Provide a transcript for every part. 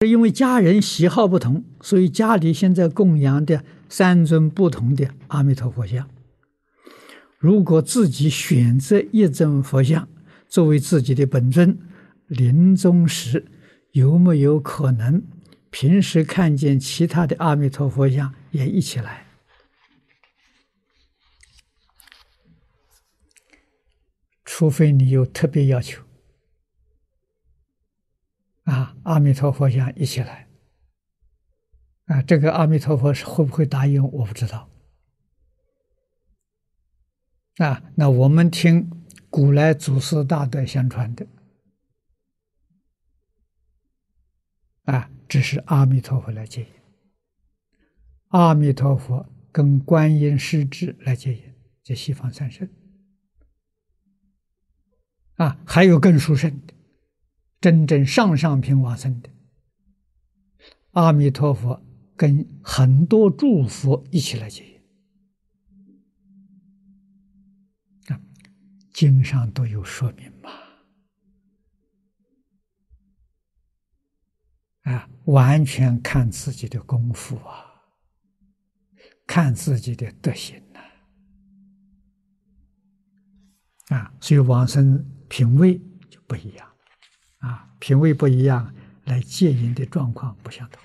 是因为家人喜好不同，所以家里现在供养的三尊不同的阿弥陀佛像。如果自己选择一尊佛像作为自己的本尊，临终时有没有可能平时看见其他的阿弥陀佛像也一起来？除非你有特别要求。啊，阿弥陀佛像一起来，啊，这个阿弥陀佛是会不会答应？我不知道。啊，那我们听古来祖师大德相传的，啊，只是阿弥陀佛来接引，阿弥陀佛跟观音师智来接引，这西方三圣，啊，还有更殊胜的。真正上上品往生的。阿弥陀佛，跟很多诸佛一起来接引啊，经上都有说明嘛，啊，完全看自己的功夫啊，看自己的德行呐，啊，所以往生品位就不一样。啊，品位不一样，来接引的状况不相同。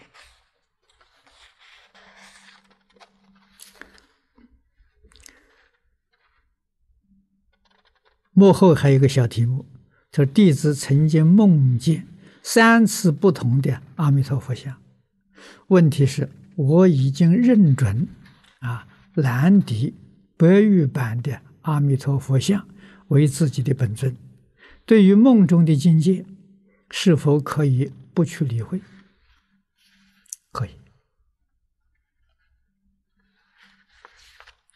幕后还有一个小题目，说弟子曾经梦见三次不同的阿弥陀佛像。问题是，我已经认准啊蓝迪白玉版的阿弥陀佛像为自己的本尊。对于梦中的境界。是否可以不去理会？可以。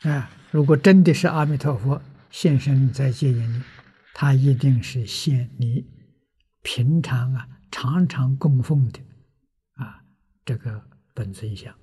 啊，如果真的是阿弥陀佛现身在戒烟里，他一定是现你平常啊常常供奉的啊这个本尊像。